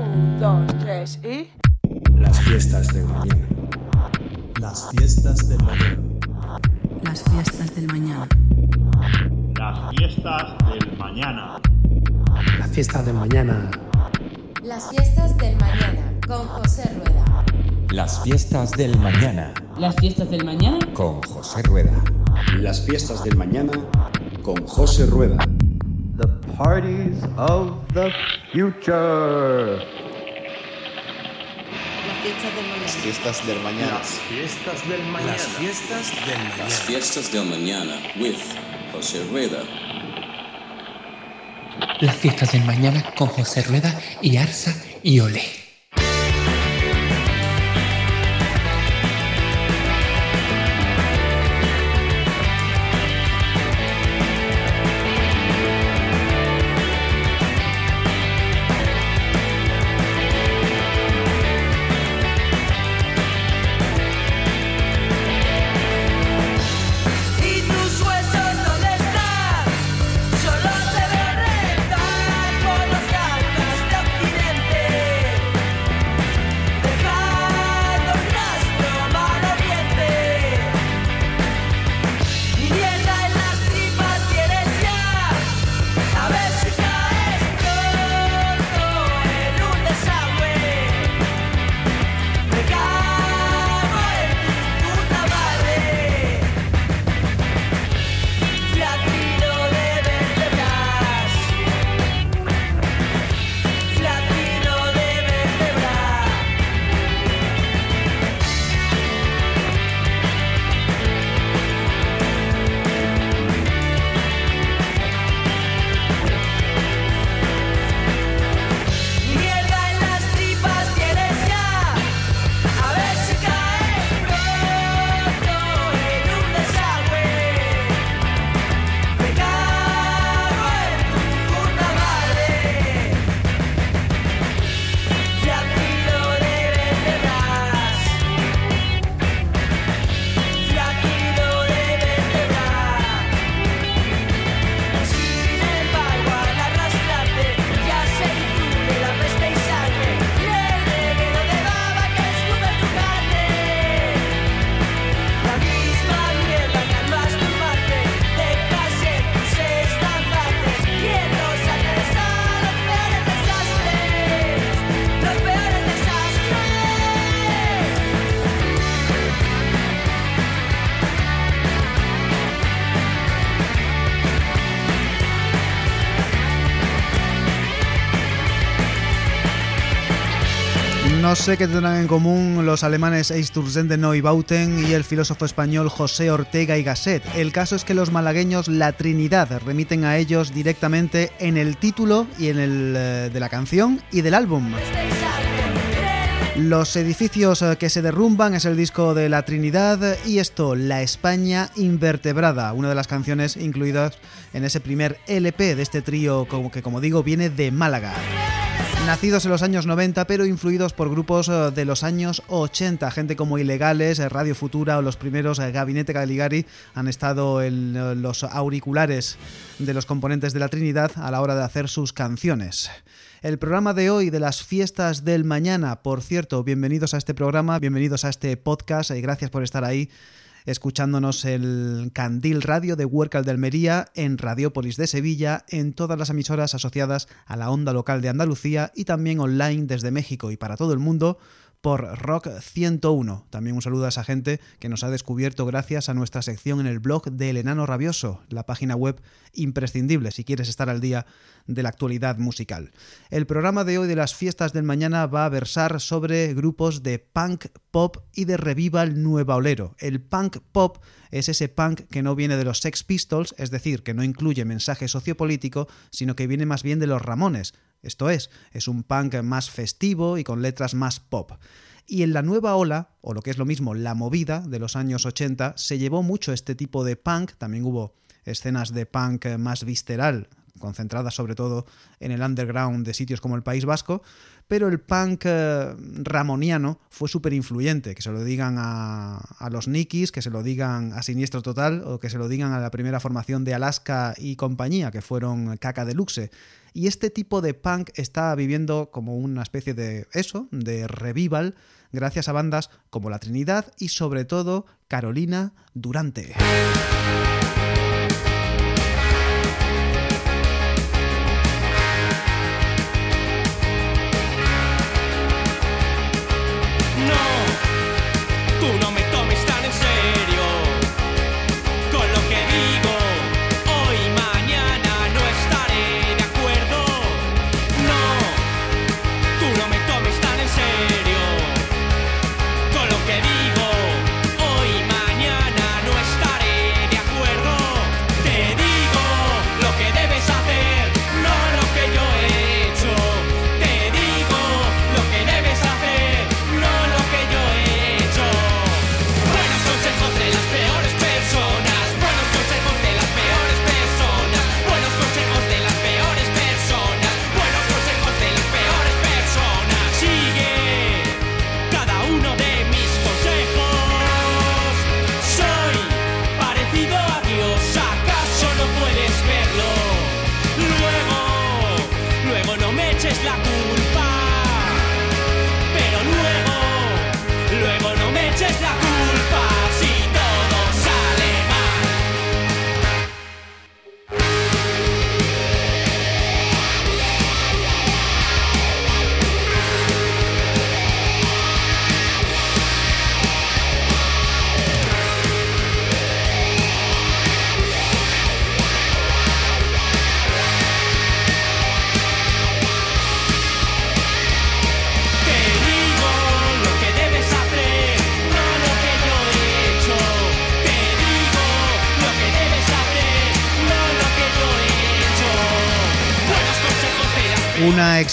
Un, dos, tres y. Las fiestas del mañana. Las fiestas del mañana. Las fiestas del mañana. Las fiestas del mañana. Las fiestas del mañana. Las fiestas del mañana con José Rueda. Las fiestas del mañana Las fiestas del mañana. con José Rueda. Las fiestas del mañana con José Rueda. Parties of the future. Las fiestas del mañana. Las fiestas del mañana. Las fiestas del mañana. Las fiestas del mañana with José Rueda. Las fiestas del mañana con José Rueda y Arsa y Ole. Sé qué tendrán en común los alemanes Eisturzende de Neubauten y el filósofo español José Ortega y Gasset. El caso es que los malagueños La Trinidad remiten a ellos directamente en el título y en el eh, de la canción y del álbum. Los edificios eh, que se derrumban es el disco de La Trinidad y esto, La España Invertebrada, una de las canciones incluidas en ese primer LP de este trío que como digo viene de Málaga. Nacidos en los años 90 pero influidos por grupos eh, de los años 80, gente como Ilegales, eh, Radio Futura o los primeros eh, Gabinete Caligari han estado en los auriculares de los componentes de la Trinidad a la hora de hacer sus canciones. El programa de hoy de las fiestas del mañana, por cierto, bienvenidos a este programa, bienvenidos a este podcast y gracias por estar ahí escuchándonos el Candil Radio de Huércal de Almería, en Radiópolis de Sevilla, en todas las emisoras asociadas a la onda local de Andalucía y también online desde México y para todo el mundo por Rock 101. También un saludo a esa gente que nos ha descubierto gracias a nuestra sección en el blog de El Enano Rabioso, la página web imprescindible si quieres estar al día de la actualidad musical. El programa de hoy de las fiestas del mañana va a versar sobre grupos de punk, pop y de revival nueva olero. El punk pop es ese punk que no viene de los Sex Pistols, es decir, que no incluye mensaje sociopolítico, sino que viene más bien de los Ramones. Esto es, es un punk más festivo y con letras más pop. Y en la nueva ola, o lo que es lo mismo, la movida de los años 80, se llevó mucho este tipo de punk, también hubo escenas de punk más visceral, concentradas sobre todo en el underground de sitios como el País Vasco, pero el punk eh, ramoniano fue súper influyente, que se lo digan a, a los Nikis, que se lo digan a Siniestro Total o que se lo digan a la primera formación de Alaska y compañía, que fueron Caca Deluxe. Y este tipo de punk está viviendo como una especie de eso, de revival, gracias a bandas como La Trinidad y sobre todo Carolina Durante.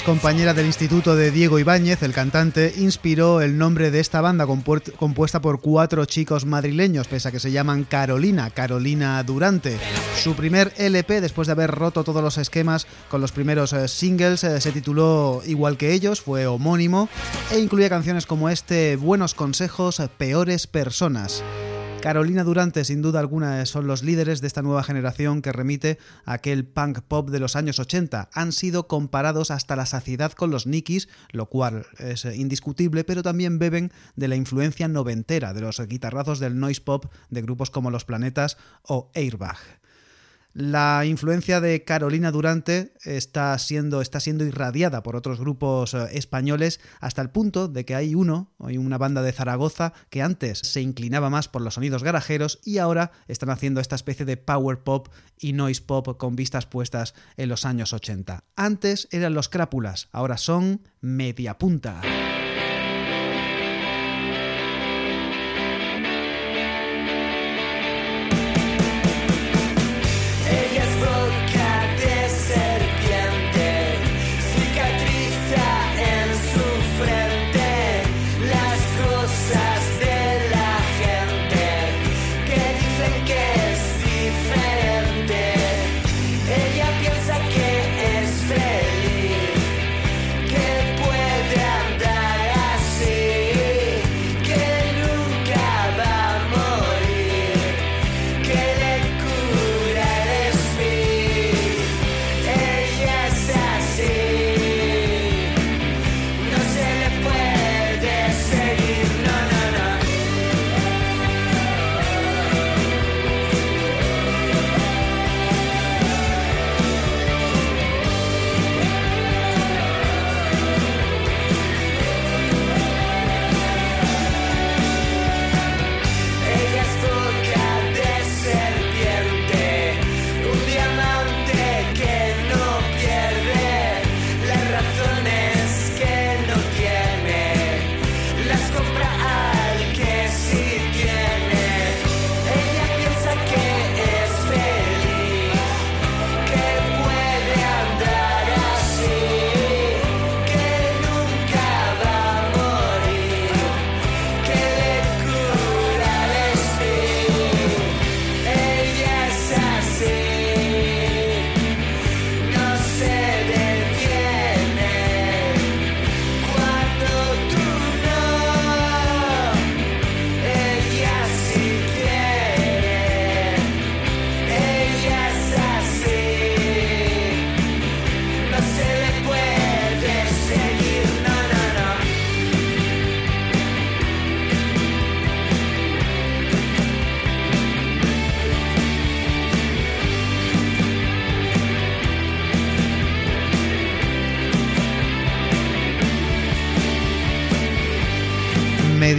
Compañera del instituto de Diego Ibáñez, el cantante, inspiró el nombre de esta banda compuesta por cuatro chicos madrileños, pese a que se llaman Carolina, Carolina Durante. Su primer LP, después de haber roto todos los esquemas con los primeros eh, singles, eh, se tituló igual que ellos, fue homónimo, e incluye canciones como este Buenos consejos, peores personas. Carolina Durante, sin duda alguna, son los líderes de esta nueva generación que remite a aquel punk pop de los años 80. Han sido comparados hasta la saciedad con los Nikis, lo cual es indiscutible, pero también beben de la influencia noventera de los guitarrazos del noise pop de grupos como Los Planetas o Airbag. La influencia de Carolina Durante está siendo, está siendo irradiada por otros grupos eh, españoles hasta el punto de que hay uno, hay una banda de Zaragoza que antes se inclinaba más por los sonidos garajeros y ahora están haciendo esta especie de power pop y noise pop con vistas puestas en los años 80. Antes eran los crápulas, ahora son media punta.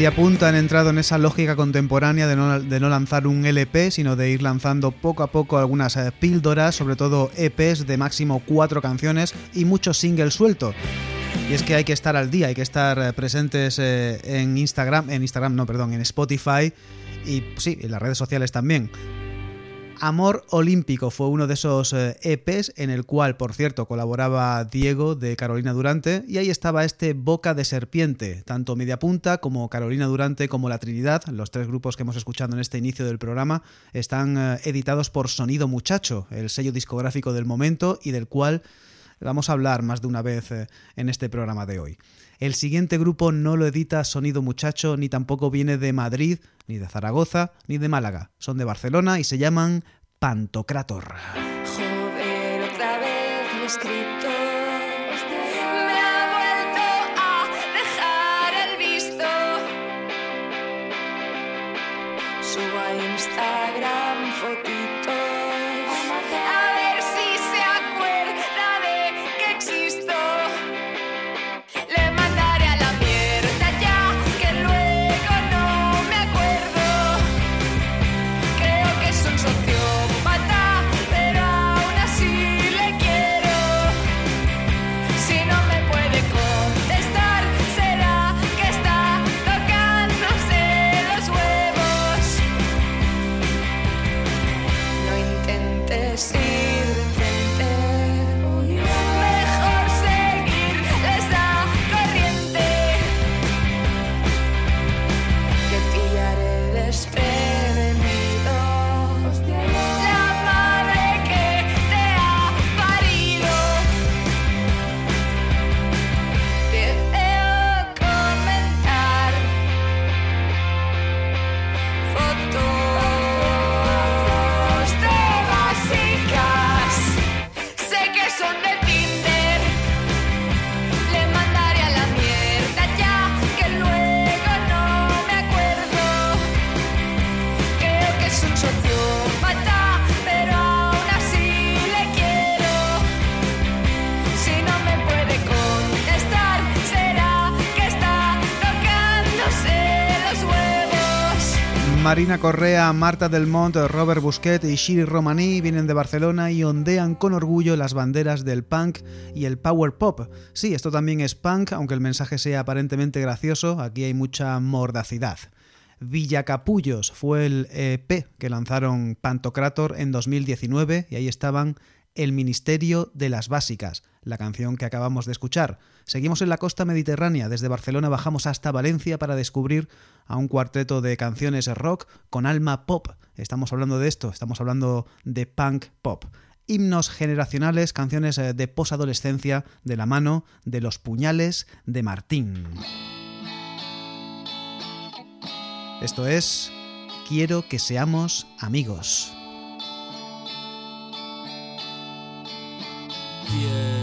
Mediapunta han entrado en esa lógica contemporánea de no, de no, lanzar un LP, sino de ir lanzando poco a poco algunas eh, píldoras, sobre todo EPs de máximo cuatro canciones y muchos singles sueltos. Y es que hay que estar al día, hay que estar eh, presentes eh, en Instagram, en Instagram no, perdón, en Spotify y sí, en las redes sociales también. Amor Olímpico fue uno de esos EPs en el cual, por cierto, colaboraba Diego de Carolina Durante y ahí estaba este Boca de Serpiente, tanto Mediapunta como Carolina Durante como La Trinidad, los tres grupos que hemos escuchado en este inicio del programa, están editados por Sonido Muchacho, el sello discográfico del momento y del cual vamos a hablar más de una vez en este programa de hoy. El siguiente grupo no lo edita Sonido Muchacho, ni tampoco viene de Madrid, ni de Zaragoza, ni de Málaga. Son de Barcelona y se llaman Pantocrator. Marina Correa, Marta Del Mont, Robert Busquet y Shiri Romaní vienen de Barcelona y ondean con orgullo las banderas del punk y el power pop. Sí, esto también es punk, aunque el mensaje sea aparentemente gracioso, aquí hay mucha mordacidad. Villacapullos fue el EP que lanzaron Pantocrator en 2019 y ahí estaban El Ministerio de las Básicas, la canción que acabamos de escuchar. Seguimos en la costa mediterránea, desde Barcelona bajamos hasta Valencia para descubrir a un cuarteto de canciones rock con alma pop. Estamos hablando de esto, estamos hablando de punk pop. Himnos generacionales, canciones eh, de posadolescencia de la mano de los puñales de Martín. Esto es Quiero que seamos amigos. Quiero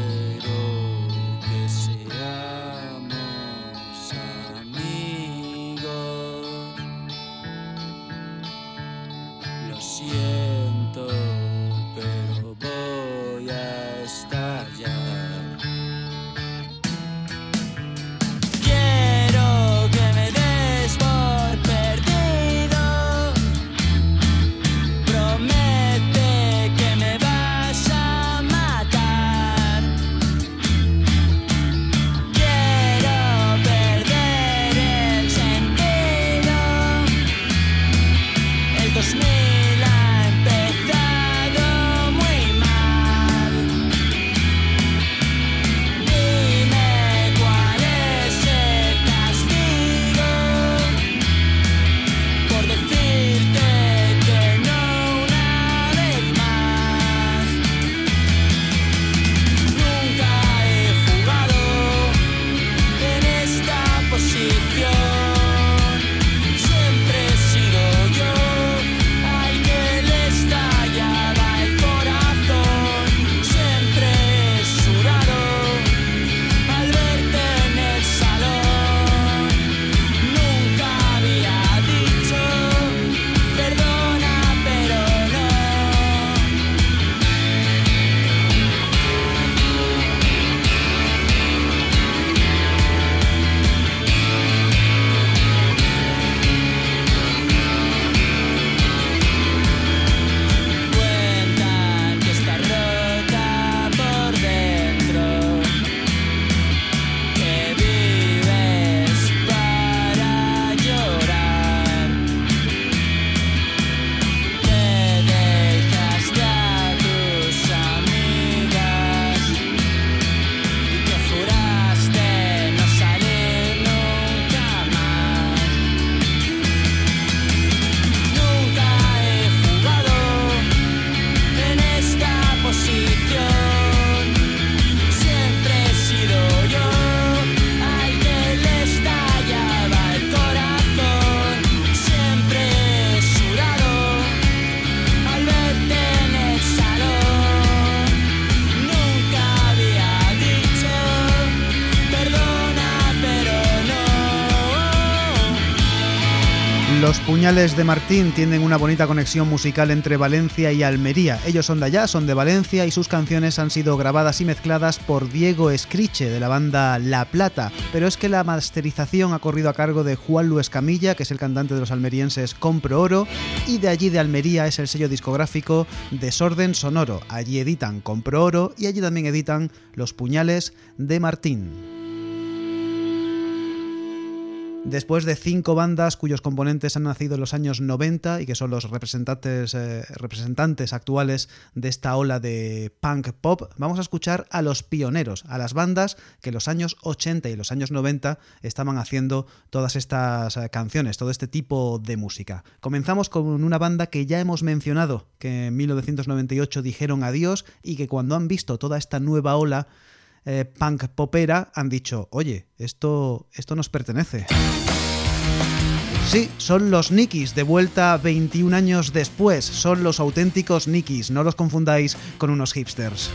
Los puñales de Martín tienen una bonita conexión musical entre Valencia y Almería. Ellos son de allá, son de Valencia y sus canciones han sido grabadas y mezcladas por Diego Escriche de la banda La Plata. Pero es que la masterización ha corrido a cargo de Juan Luis Camilla, que es el cantante de los almerienses Compro Oro, y de allí de Almería es el sello discográfico Desorden Sonoro. Allí editan Compro Oro y allí también editan Los puñales de Martín. Después de cinco bandas cuyos componentes han nacido en los años 90 y que son los representantes, eh, representantes actuales de esta ola de punk pop, vamos a escuchar a los pioneros, a las bandas que en los años 80 y los años 90 estaban haciendo todas estas eh, canciones, todo este tipo de música. Comenzamos con una banda que ya hemos mencionado, que en 1998 dijeron adiós y que cuando han visto toda esta nueva ola, eh, punk popera han dicho, oye, esto, esto nos pertenece. Sí, son los Nikis, de vuelta 21 años después, son los auténticos Nikis, no los confundáis con unos hipsters.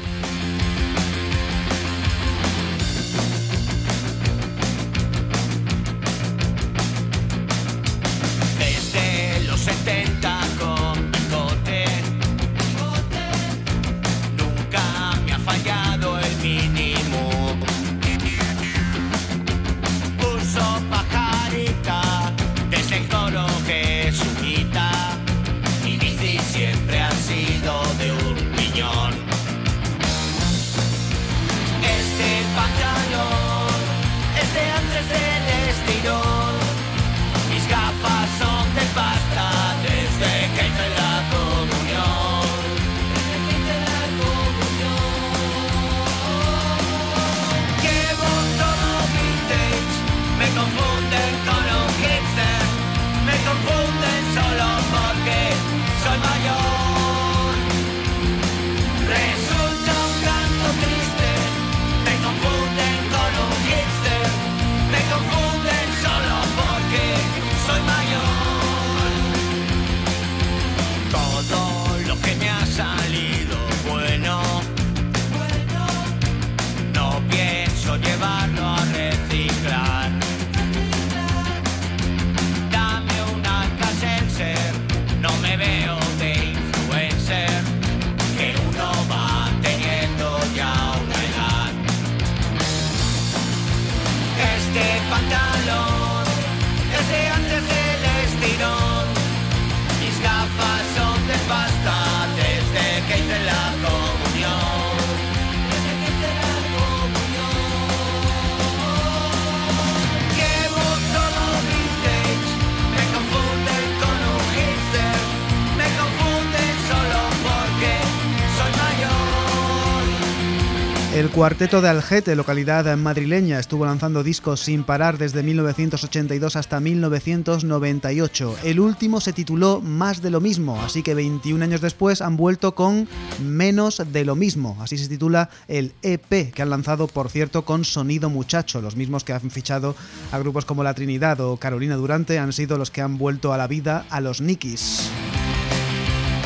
Cuarteto de Algete, localidad madrileña, estuvo lanzando discos sin parar desde 1982 hasta 1998. El último se tituló Más de lo mismo, así que 21 años después han vuelto con Menos de lo mismo. Así se titula el EP que han lanzado, por cierto, con Sonido Muchacho. Los mismos que han fichado a grupos como La Trinidad o Carolina Durante han sido los que han vuelto a la vida a los Nikis.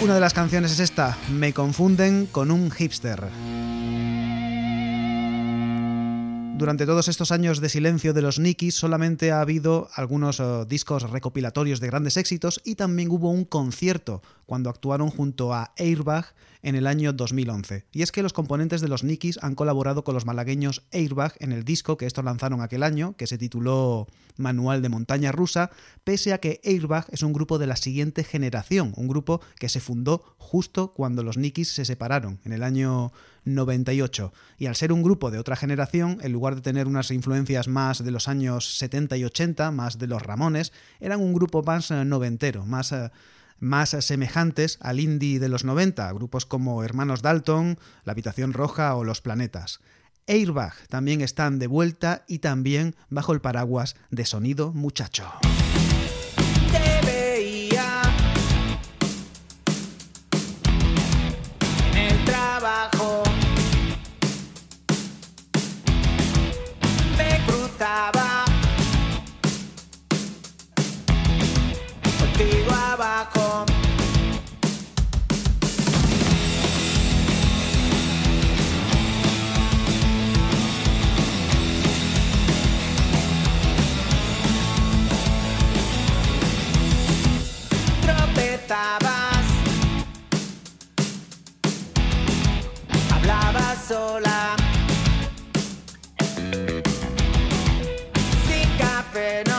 Una de las canciones es esta, Me confunden con un hipster. Durante todos estos años de silencio de los Nikis solamente ha habido algunos eh, discos recopilatorios de grandes éxitos y también hubo un concierto cuando actuaron junto a Airbag en el año 2011. Y es que los componentes de los Nikis han colaborado con los malagueños Airbag en el disco que estos lanzaron aquel año, que se tituló Manual de Montaña Rusa, pese a que Airbag es un grupo de la siguiente generación, un grupo que se fundó justo cuando los Nikis se separaron, en el año 98. Y al ser un grupo de otra generación, en lugar de tener unas influencias más de los años 70 y 80, más de los Ramones, eran un grupo más eh, noventero, más... eh, más semejantes al indie de los 90, grupos como Hermanos Dalton, La Habitación Roja o Los Planetas. Airbag también están de vuelta y también bajo el paraguas de Sonido Muchacho. sola. Sin caffè.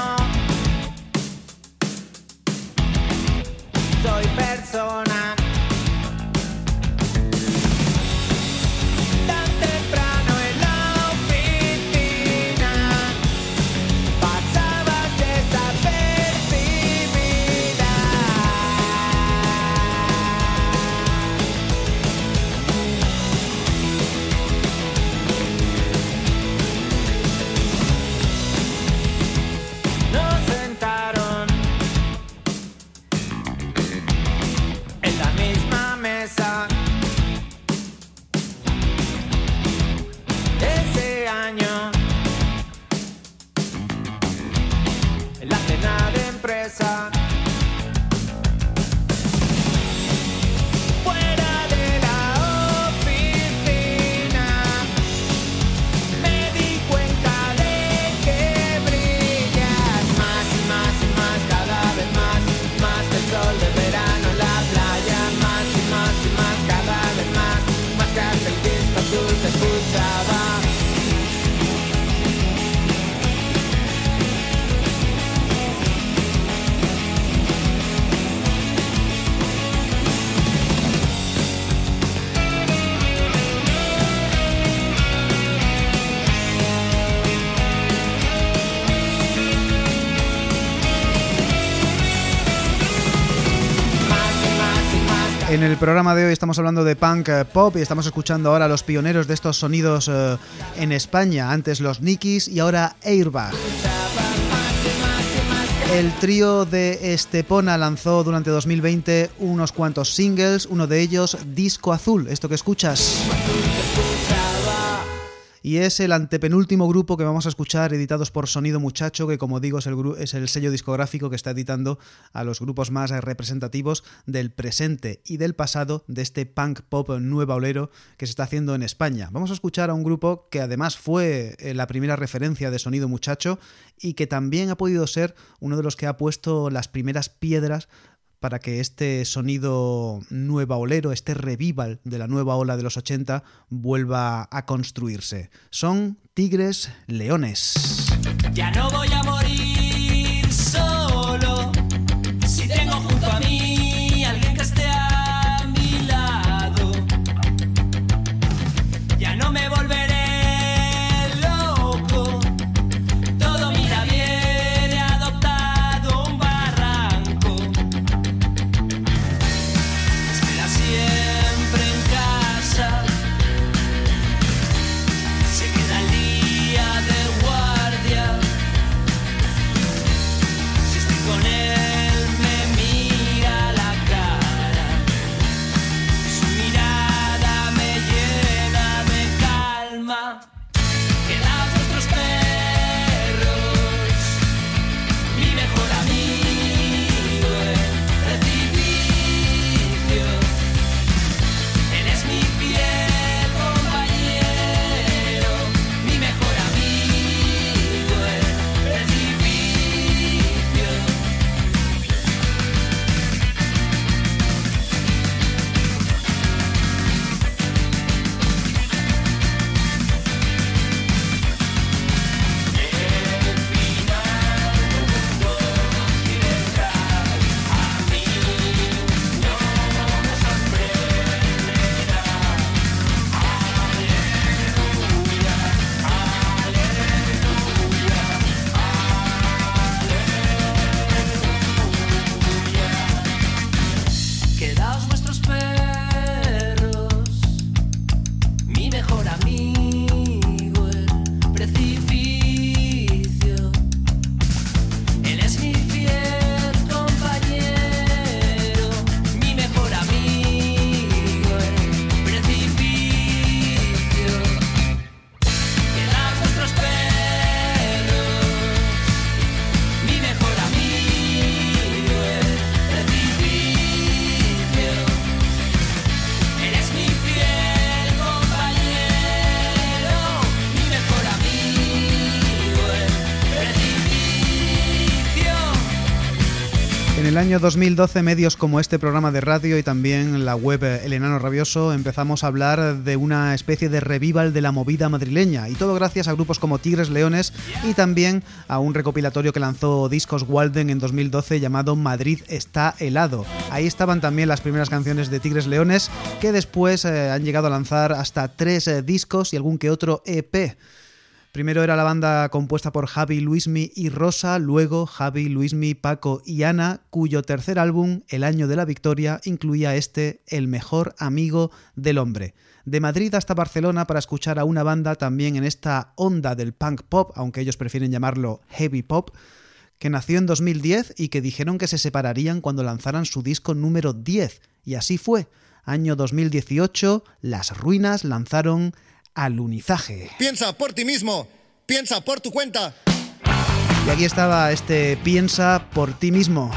En el programa de hoy estamos hablando de punk eh, pop y estamos escuchando ahora a los pioneros de estos sonidos eh, en España. Antes los Nikis y ahora Airbag. El trío de Estepona lanzó durante 2020 unos cuantos singles, uno de ellos Disco Azul, esto que escuchas. Y es el antepenúltimo grupo que vamos a escuchar, editados por Sonido Muchacho, que como digo es el, es el sello discográfico que está editando a los grupos más eh, representativos del presente y del pasado de este punk pop nueva olero que se está haciendo en España. Vamos a escuchar a un grupo que además fue eh, la primera referencia de Sonido Muchacho y que también ha podido ser uno de los que ha puesto las primeras piedras para que este sonido nueva olero, este revival de la nueva ola de los 80 vuelva a construirse. Son Tigres Leones. Ya no voy a morir año 2012, medios como este programa de radio y también la web eh, El Enano Rabioso empezamos a hablar de una especie de revival de la movida madrileña y todo gracias a grupos como Tigres Leones y también a un recopilatorio que lanzó Discos Walden en 2012 llamado Madrid está helado. Ahí estaban también las primeras canciones de Tigres Leones que después eh, han llegado a lanzar hasta tres eh, discos y algún que otro EP. Primero era la banda compuesta por Javi, Luismi y Rosa, luego Javi, Luismi, Paco y Ana, cuyo tercer álbum, El año de la victoria, incluía este El mejor amigo del hombre. De Madrid hasta Barcelona para escuchar a una banda también en esta onda del punk pop, aunque ellos prefieren llamarlo heavy pop, que nació en 2010 y que dijeron que se separarían cuando lanzaran su disco número 10. Y así fue. Año 2018, Las Ruinas lanzaron Alunizaje. Piensa por ti mismo, piensa por tu cuenta. Y aquí estaba este Piensa por ti mismo.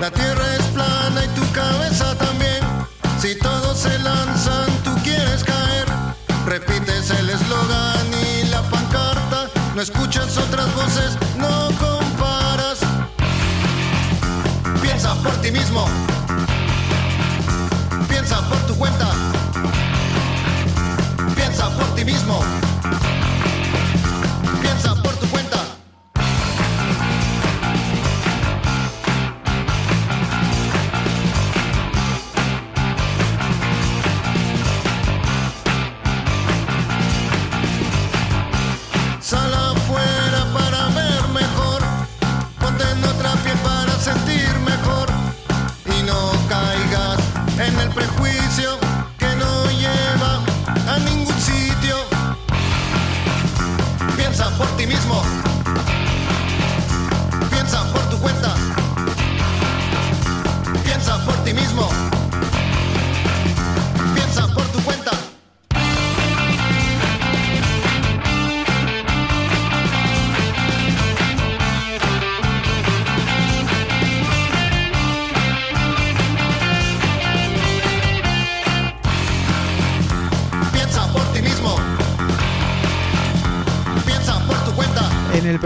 La tierra es plana y tu cabeza también. Si todos se lanzan, tú quieres caer. Repites el eslogan y la pancarta. No escuchas otras voces, no mismo. Piensa por tu cuenta. Piensa por ti mismo.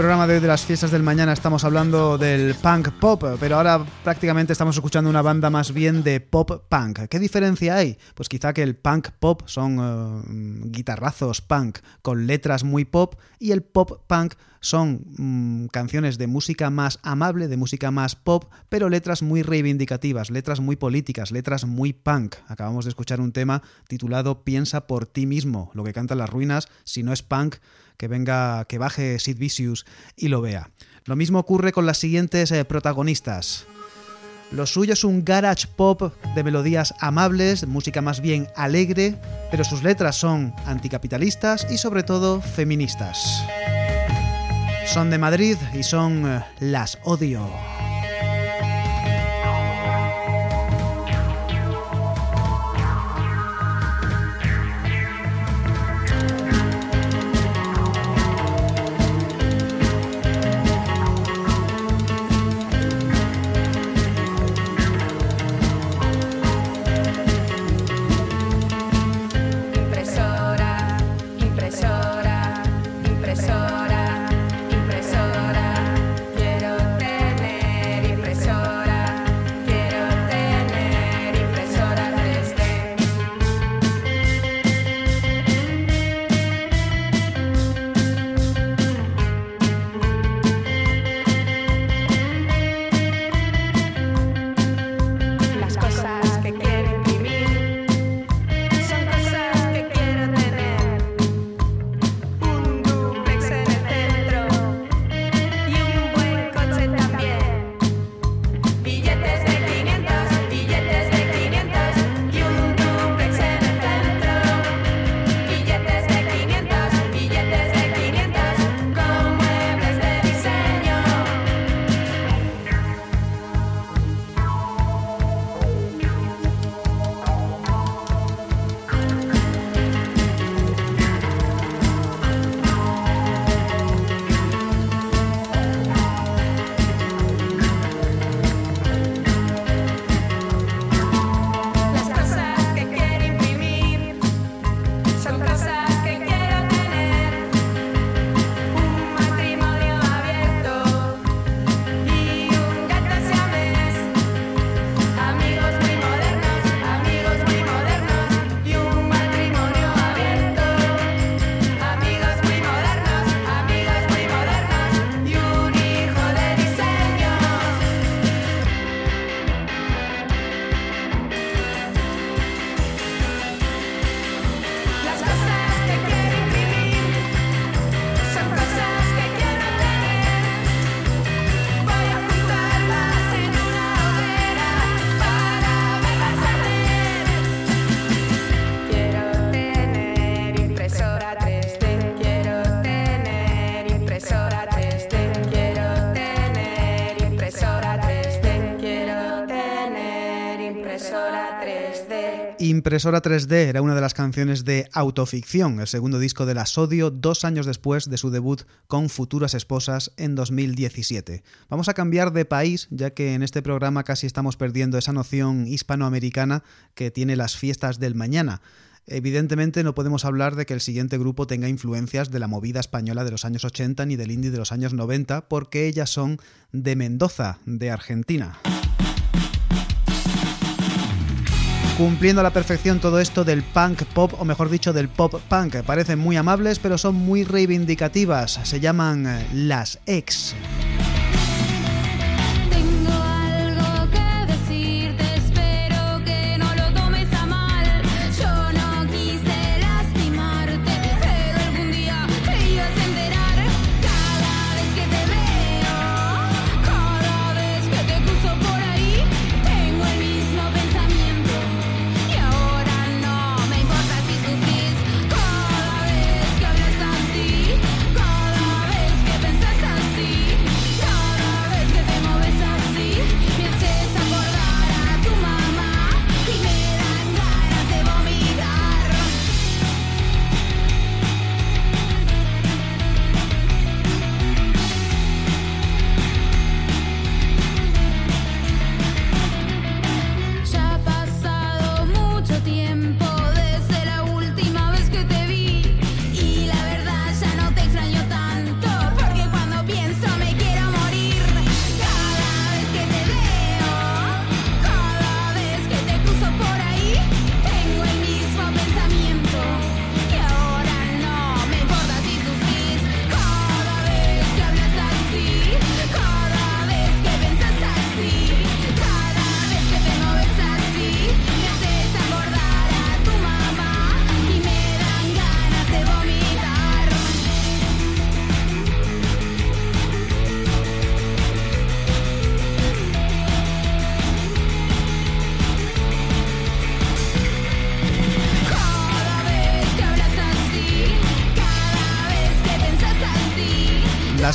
Programa de de las fiestas del mañana estamos hablando del punk pop, pero ahora prácticamente estamos escuchando una banda más bien de pop punk. ¿Qué diferencia hay? Pues quizá que el punk pop son eh, guitarrazos punk con letras muy pop y el pop punk son mm, canciones de música más amable, de música más pop, pero letras muy reivindicativas, letras muy políticas, letras muy punk. Acabamos de escuchar un tema titulado Piensa por ti mismo, lo que cantan las ruinas, si no es punk, que venga, que baje Sid Vicious y lo vea. Lo mismo ocurre con las siguientes eh, protagonistas. Lo suyo es un garage pop de melodías amables, música más bien alegre, pero sus letras son anticapitalistas y sobre todo feministas. Son de Madrid y son eh, Las Odio. Impresora 3D era una de las canciones de Autoficción, el segundo disco de la Sodio, dos años después de su debut con Futuras Esposas en 2017. Vamos a cambiar de país, ya que en este programa casi estamos perdiendo esa noción hispanoamericana que tiene las fiestas del mañana. Evidentemente no podemos hablar de que el siguiente grupo tenga influencias de la movida española de los años 80 ni del indie de los años 90, porque ellas son de Mendoza, de Argentina. Cumpliendo a la perfección todo esto del punk pop, o mejor dicho, del pop punk. Parecen muy amables, pero son muy reivindicativas. Se llaman eh, las ex.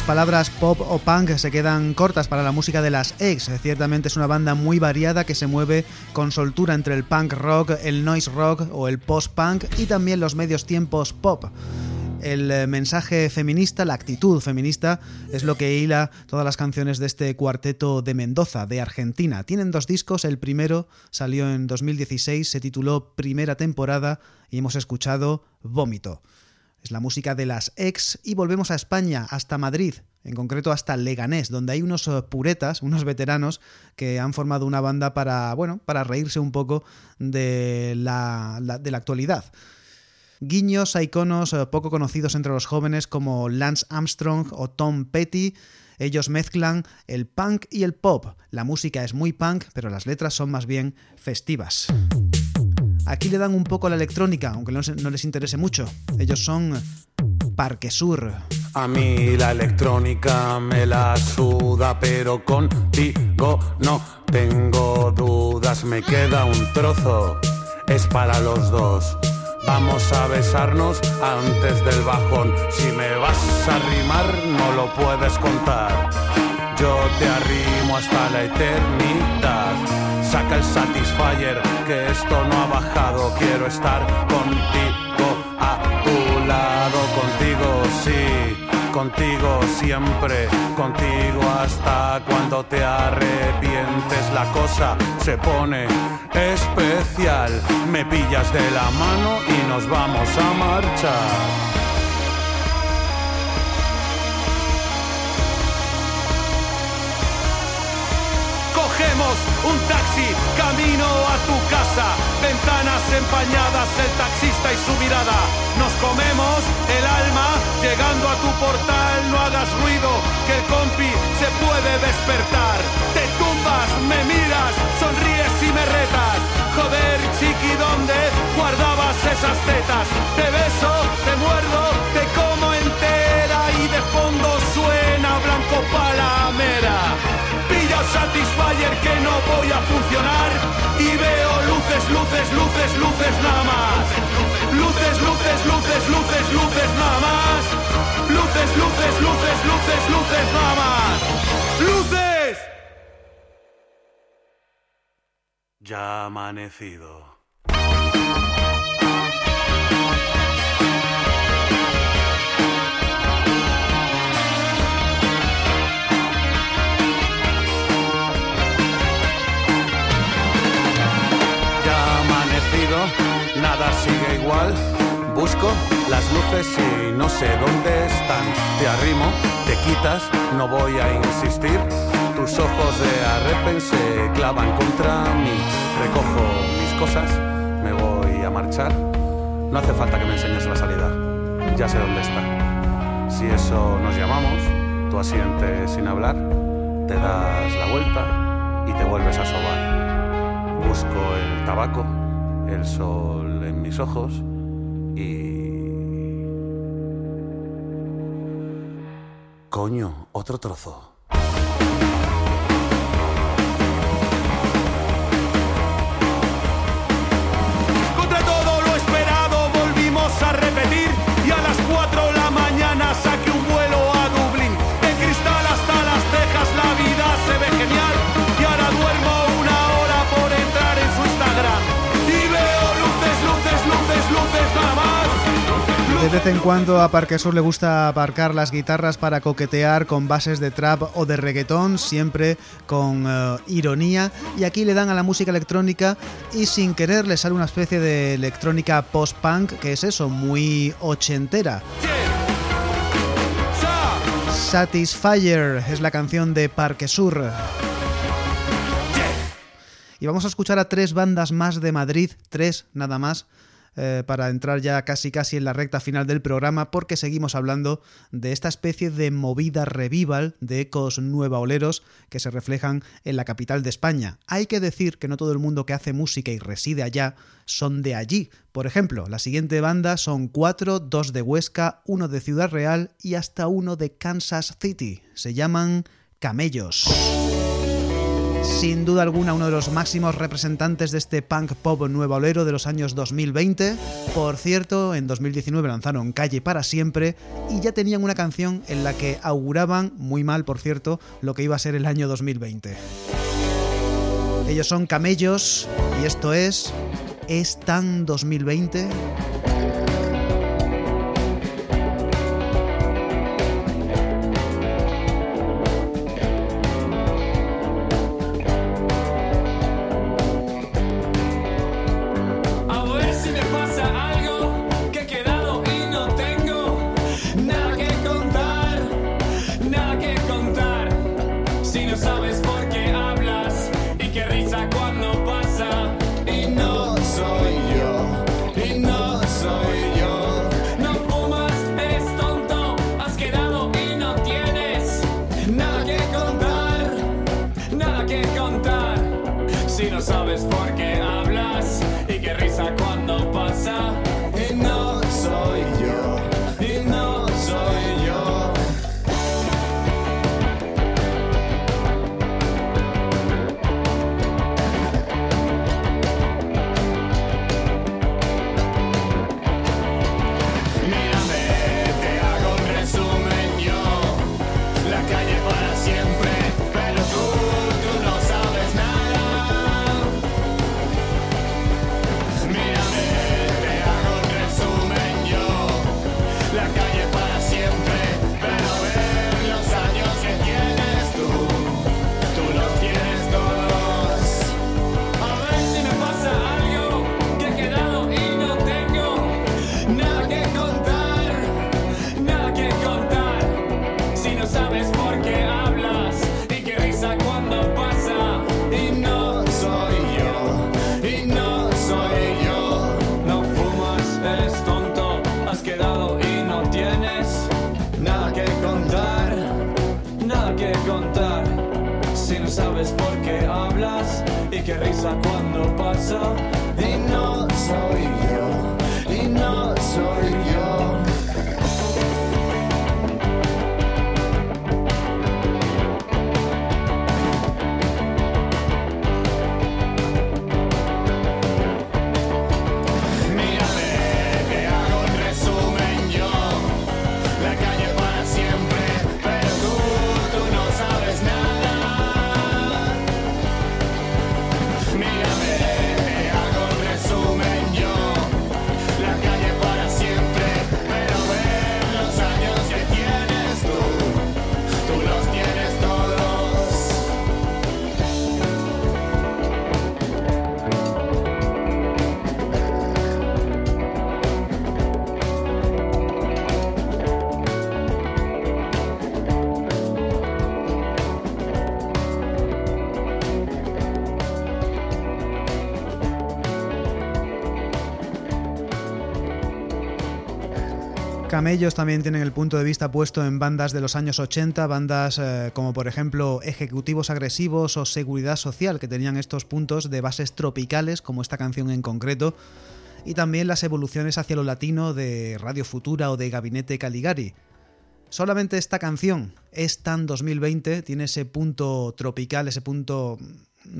Palabras pop o punk se quedan cortas para la música de las ex. Ciertamente es una banda muy variada que se mueve con soltura entre el punk rock, el noise rock o el post-punk y también los medios tiempos pop. El eh, mensaje feminista, la actitud feminista, es lo que hila todas las canciones de este cuarteto de Mendoza, de Argentina. Tienen dos discos, el primero salió en 2016, se tituló Primera temporada y hemos escuchado Vómito. Es la música de las ex y volvemos a España, hasta Madrid, en concreto hasta Leganés, donde hay unos eh, puretas, unos veteranos que han formado una banda para, bueno, para reírse un poco de la, de la actualidad. Guiños a iconos eh, poco conocidos entre los jóvenes como Lance Armstrong o Tom Petty. Ellos mezclan el punk y el pop. La música es muy punk, pero las letras son más bien festivas. Aquí le dan un poco a la electrónica, aunque no, no les interese mucho. Ellos son Parque Sur. A mí la electrónica me la suda, pero contigo no tengo dudas. Me queda un trozo, es para los dos. Vamos a besarnos antes del bajón. Si me vas a rimar, no lo puedes contar. Yo te arrimo hasta la eternidad. Saca el Satisfyer, que esto no ha bajado. Quiero estar contigo a tu lado, contigo sí, contigo siempre, contigo hasta cuando te arrepientes. La cosa se pone especial. Me pillas de la mano y nos vamos a marchar. Un taxi, camino a tu casa, ventanas empañadas, el taxista y su mirada. Nos comemos el alma, llegando a tu portal, no hagas ruido, que el compi se puede despertar. Te tumbas, me miras, sonríes y me retas. Joder, chiqui, ¿dónde guardabas esas tetas? Te beso, te muerdo, te como entera y de fondo suena blanco palamera. Satisfyer que no voy a funcionar y veo luces, luces, luces, luces nada más. Luces, luces, luces, luces, luces nada más. Luces, luces, luces, luces, luces nada más. ¡Luces! Ya ha amanecido. No voy a insistir. Tus ojos de arrepen se clavan contra mí. Recojo mis cosas, me voy a marchar. No hace falta que me enseñes la salida, ya sé dónde está. Si eso nos llamamos, tú asientes sin hablar, te das la vuelta y te vuelves a sobar. Busco el tabaco, el sol en mis ojos y... Coño, otro trozo. De vez en cuando a Parquesur le gusta aparcar las guitarras para coquetear con bases de trap o de reggaetón, siempre con eh, ironía. Y aquí le dan a la música electrónica y sin querer le sale una especie de electrónica post-punk, que es eso, muy ochentera. Satisfyer es la canción de Parquesur. Y vamos a escuchar a tres bandas más de Madrid, tres nada más, eh, para entrar ya casi casi en la recta final del programa porque seguimos hablando de esta especie de movida revival de ecos nueva oleros que se reflejan en la capital de España. Hay que decir que no todo el mundo que hace música y reside allá son de allí. Por ejemplo, la siguiente banda son cuatro, dos de Huesca, uno de Ciudad Real y hasta uno de Kansas City. Se llaman Camellos. Sin duda alguna uno de los máximos representantes de este punk pop nueva olero de los años 2020. Por cierto, en 2019 lanzaron Calle para siempre y ya tenían una canción en la que auguraban, muy mal por cierto, lo que iba a ser el año 2020. Ellos son Camellos y esto es ¿Es tan 2020? Camellos también tienen el punto de vista puesto en bandas de los años 80, bandas eh, como por ejemplo Ejecutivos Agresivos o Seguridad Social, que tenían estos puntos de bases tropicales, como esta canción en concreto, y también las evoluciones hacia lo latino de Radio Futura o de Gabinete Caligari. Solamente esta canción, es tan 2020, tiene ese punto tropical, ese punto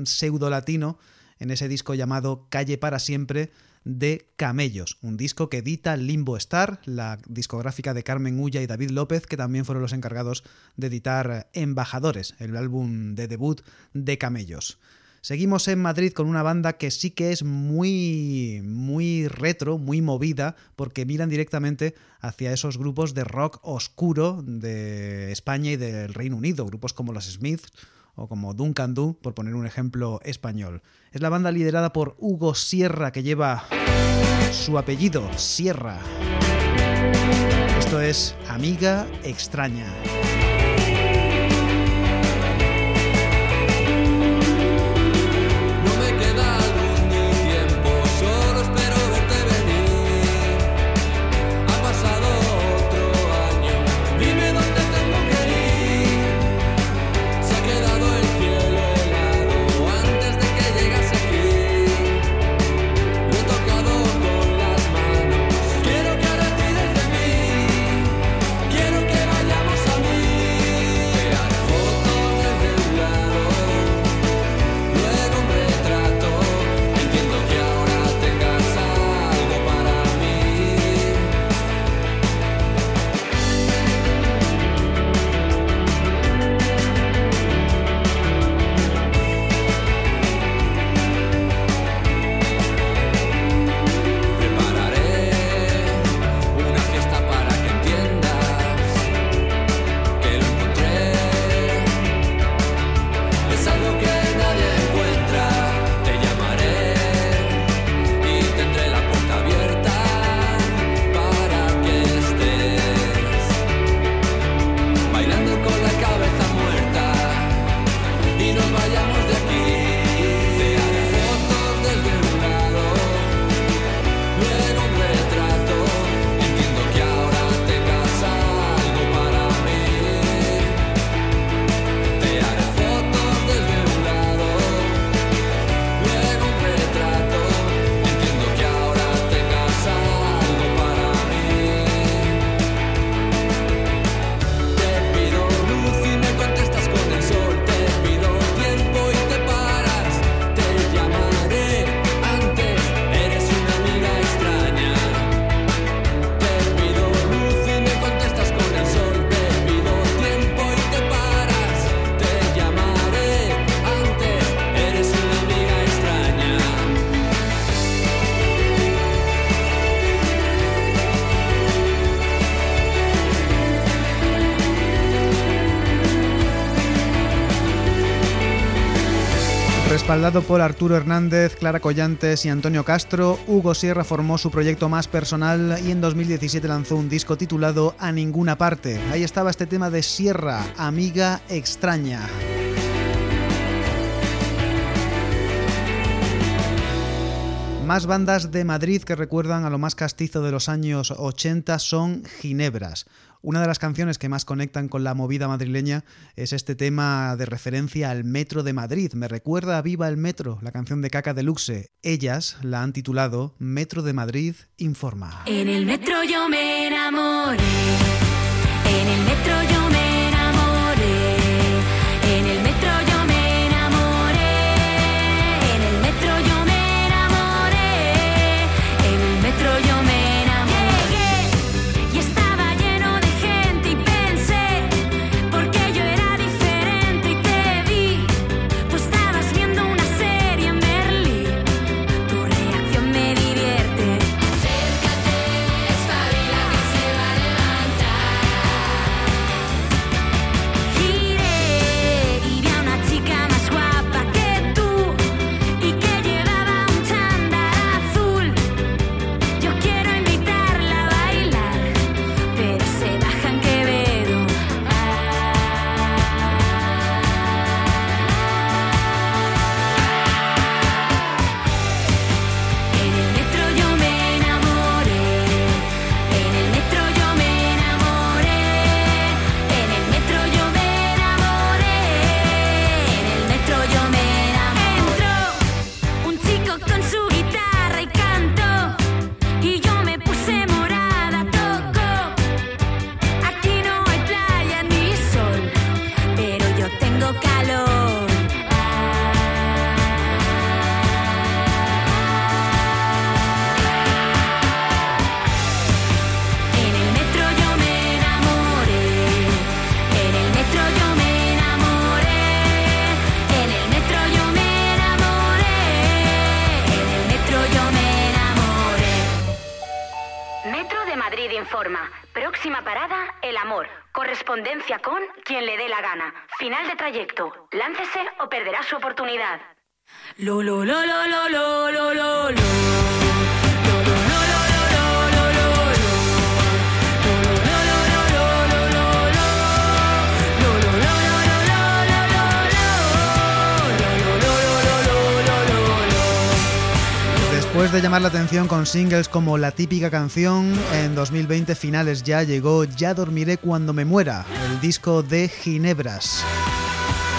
pseudo latino en ese disco llamado Calle para siempre de Camellos, un disco que edita Limbo Star, la discográfica de Carmen Ulla y David López, que también fueron los encargados de editar Embajadores, el álbum de debut de Camellos. Seguimos en Madrid con una banda que sí que es muy muy retro, muy movida, porque miran directamente hacia esos grupos de rock oscuro de España y del Reino Unido, grupos como los Smiths o como Duncan Du, por poner un ejemplo español. Es la banda liderada por Hugo Sierra, que lleva su apellido, Sierra. Esto es Amiga Extraña. Respaldado por Arturo Hernández, Clara Collantes y Antonio Castro, Hugo Sierra formó su proyecto más personal y en 2017 lanzó un disco titulado A Ninguna Parte. Ahí estaba este tema de Sierra, Amiga Extraña. Más bandas de Madrid que recuerdan a lo más castizo de los años 80 son Ginebras. Una de las canciones que más conectan con la movida madrileña es este tema de referencia al Metro de Madrid. Me recuerda a Viva el Metro, la canción de Caca Deluxe. Ellas la han titulado Metro de Madrid Informa. En el metro yo me enamoré. En el metro yo parada, el amor. Correspondencia con quien le dé la gana. Final de trayecto. Láncese o perderá su oportunidad. Lo, Después de llamar la atención con singles como La típica canción, en 2020 finales ya llegó Ya dormiré cuando me muera, el disco de Ginebras.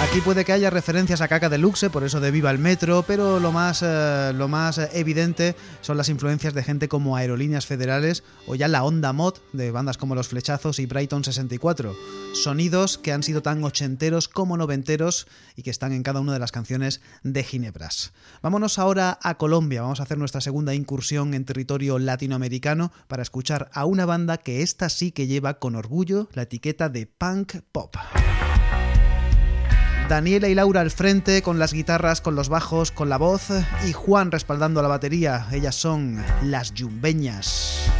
Aquí puede que haya referencias a Caca Deluxe, por eso de Viva el Metro, pero lo más, eh, lo más evidente son las influencias de gente como Aerolíneas Federales o ya la Onda Mod de bandas como Los Flechazos y Brighton 64. Sonidos que han sido tan ochenteros como noventeros y que están en cada una de las canciones de Ginebras. Vámonos ahora a Colombia, vamos a hacer nuestra segunda incursión en territorio latinoamericano para escuchar a una banda que esta sí que lleva con orgullo la etiqueta de punk pop. Daniela y Laura al frente, con las guitarras, con los bajos, con la voz, y Juan respaldando la batería. Ellas son las Yumbeñas.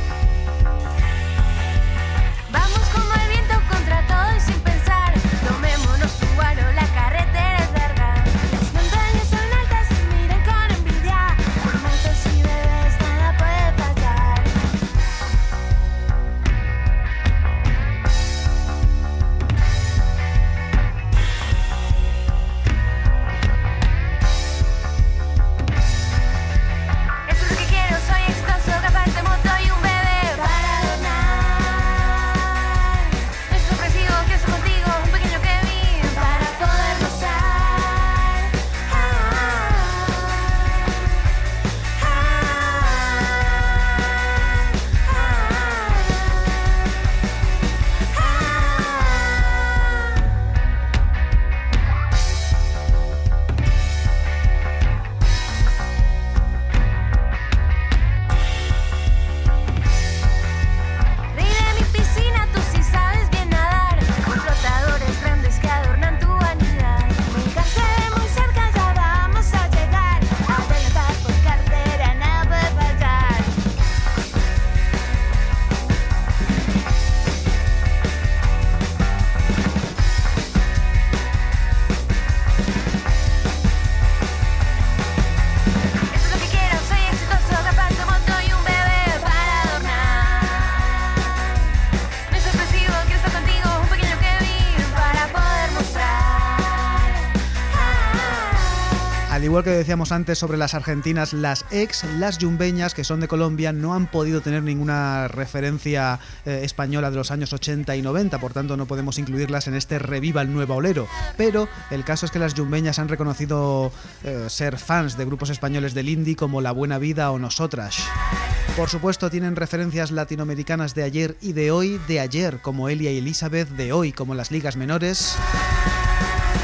Igual que decíamos antes sobre las argentinas, las ex, las yumbeñas, que son de Colombia, no han podido tener ninguna referencia eh, española de los años 80 y 90, por tanto no podemos incluirlas en este Reviva el Nuevo Olero. Pero el caso es que las yumbeñas han reconocido eh, ser fans de grupos españoles del indie como La Buena Vida o Nosotras. Por supuesto, tienen referencias latinoamericanas de ayer y de hoy, de ayer como Elia y Elizabeth, de hoy como las ligas menores.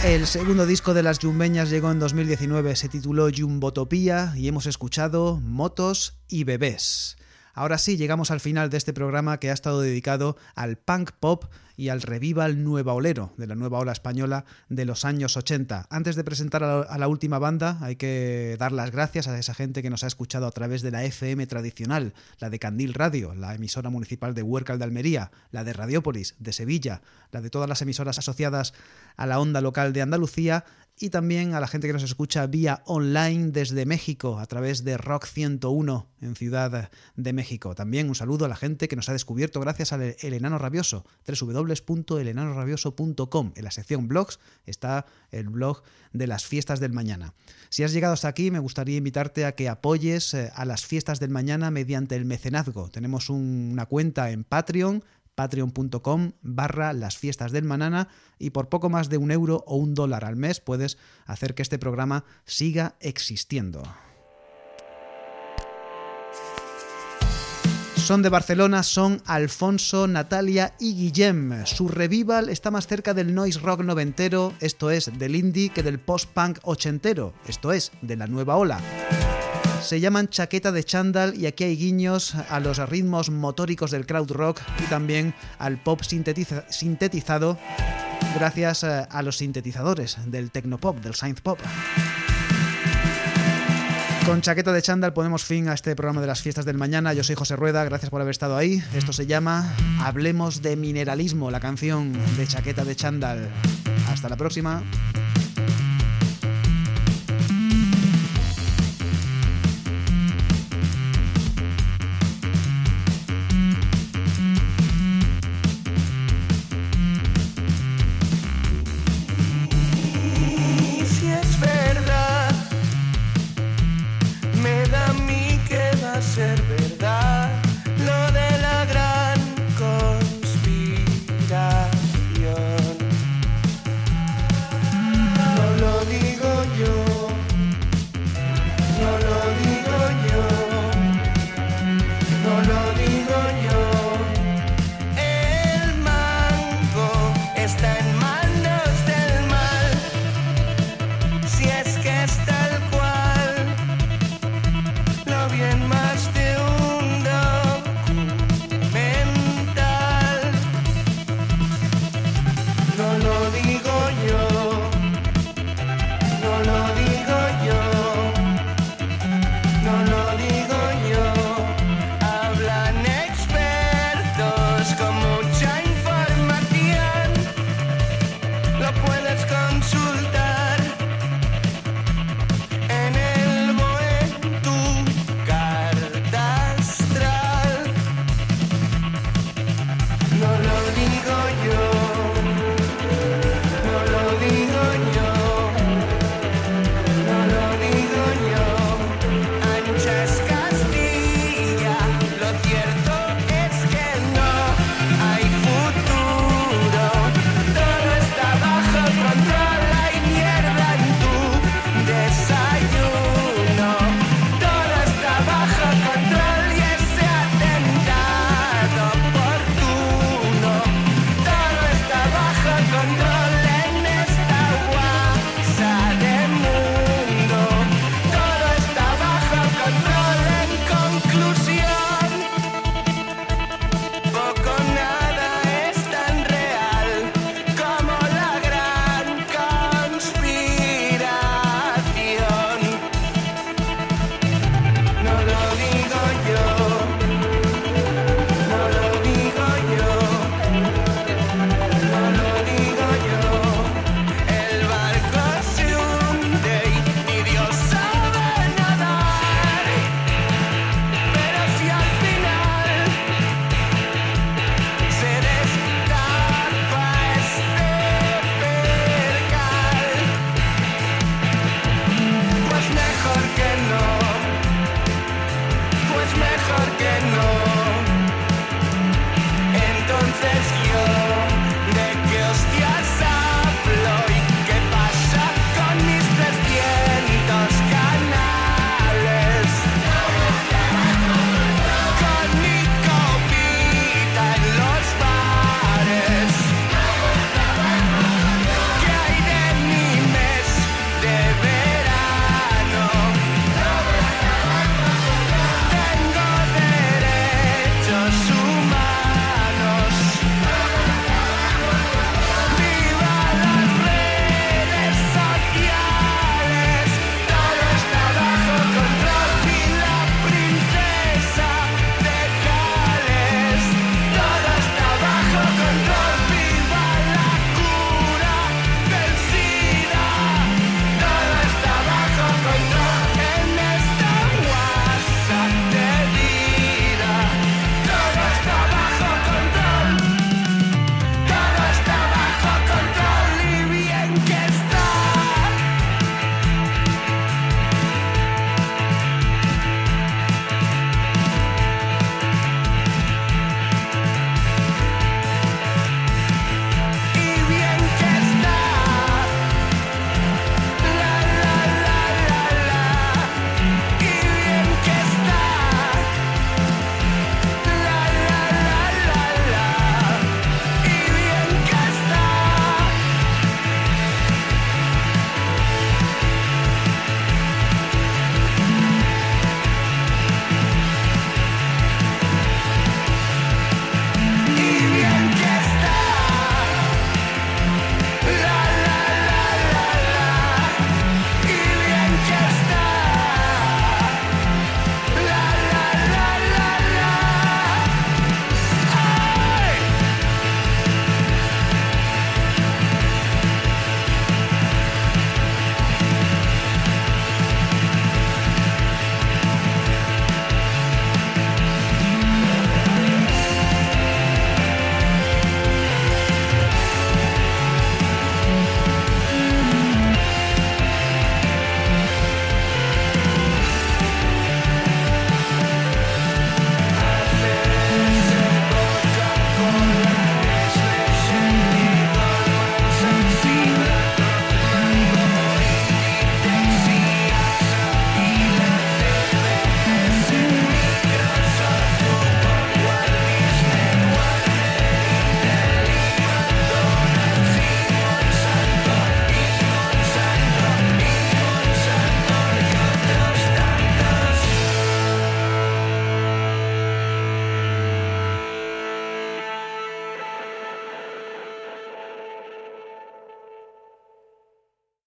El segundo disco de las Yumbeñas llegó en 2019, se tituló Jumbotopía y hemos escuchado Motos y Bebés. Ahora sí, llegamos al final de este programa que ha estado dedicado al punk pop y al revival nueva olero de la nueva ola española de los años 80. Antes de presentar a la, última banda, hay que dar las gracias a esa gente que nos ha escuchado a través de la FM tradicional, la de Candil Radio, la emisora municipal de Huércal de Almería, la de Radiópolis, de Sevilla, la de todas las emisoras asociadas a la onda local de Andalucía y también a la gente que nos escucha vía online desde México a través de Rock 101 en Ciudad de México. También un saludo a la gente que nos ha descubierto gracias al El Enano Rabioso, www.elenanorabioso.com. En la sección blogs está el blog de las fiestas del mañana. Si has llegado hasta aquí, me gustaría invitarte a que apoyes eh, a las fiestas del mañana mediante el mecenazgo. Tenemos un- una cuenta en Patreon patreon.com barra las fiestas del manana y por poco más de un euro o un dólar al mes puedes hacer que este programa siga existiendo. Son de Barcelona, son Alfonso, Natalia y Guillem. Su revival está más cerca del noise rock noventero, esto es, del indie, que del post-punk ochentero, esto es, de la nueva ola. Se llaman chaqueta de chándal y aquí hay guiños a los ritmos motóricos del crowd rock y también al pop sintetiza- sintetizado gracias eh, a los sintetizadores del tecnopop, del synth pop. Con chaqueta de chándal ponemos fin a este programa de las fiestas del mañana. Yo soy José Rueda, gracias por haber estado ahí. Esto se llama Hablemos de Mineralismo, la canción de chaqueta de chándal. Hasta la próxima.